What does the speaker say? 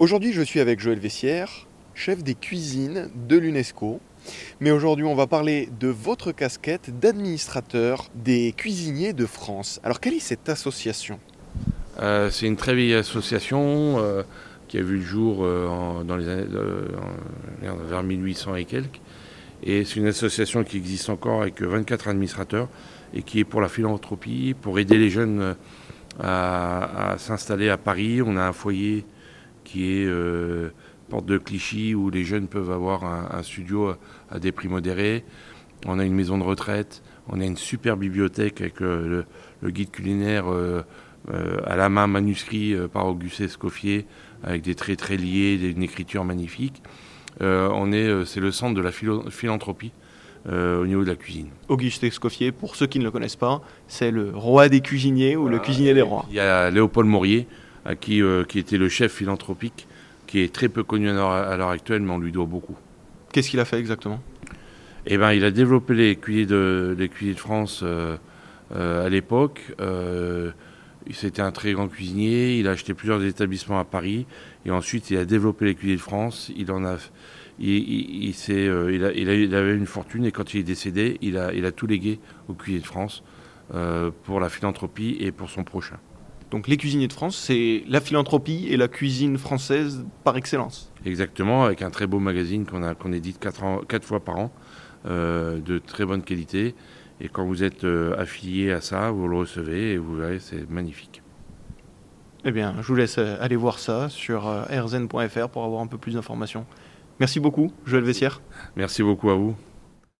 Aujourd'hui, je suis avec Joël Vessière, chef des cuisines de l'UNESCO. Mais aujourd'hui, on va parler de votre casquette d'administrateur des cuisiniers de France. Alors, quelle est cette association? Euh, c'est une très vieille association euh, qui a vu le jour euh, dans les années, vers 1800 et quelques. Et c'est une association qui existe encore avec 24 administrateurs et qui est pour la philanthropie, pour aider les jeunes à s'installer à Paris. On a un foyer qui est euh, porte de Clichy où les jeunes peuvent avoir un, un studio à, à des prix modérés. On a une maison de retraite. On a une super bibliothèque avec euh, le, le guide culinaire euh, à la main manuscrit par Auguste Escoffier avec des traits très liés, une écriture magnifique. On est, c'est le centre de la philo- philanthropie euh, au niveau de la cuisine. Auguste Escoffier, pour ceux qui ne le connaissent pas, c'est le roi des cuisiniers ou le cuisinier des rois? Il y a Léopold Maurier, à qui, euh, qui était le chef philanthropique, qui est très peu connu à l'heure- actuelle, mais on lui doit beaucoup. Qu'est-ce qu'il a fait exactement? Eh ben, il a développé les cuisiniers de, les de France euh, euh, à l'époque. Euh, C'était un très grand cuisinier. Il a acheté plusieurs établissements à Paris. Et ensuite, il a développé les cuisiniers de France. Il en a, il, il, il il, a, il, avait une fortune et quand il est décédé, il a, il a tout légué aux cuisiniers de France pour la philanthropie et pour son prochain. Donc les cuisiniers de France, c'est la philanthropie et la cuisine française par excellence. Exactement, avec un très beau magazine qu'on a qu'on édite quatre, ans- quatre fois par an, euh, de très bonne qualité. Et quand vous êtes euh, affilié à ça, vous le recevez et vous verrez, c'est magnifique. Eh bien, je vous laisse euh, aller voir ça sur rzn.fr pour avoir un peu plus d'informations. Merci beaucoup, Joël Vessière. Merci beaucoup à vous.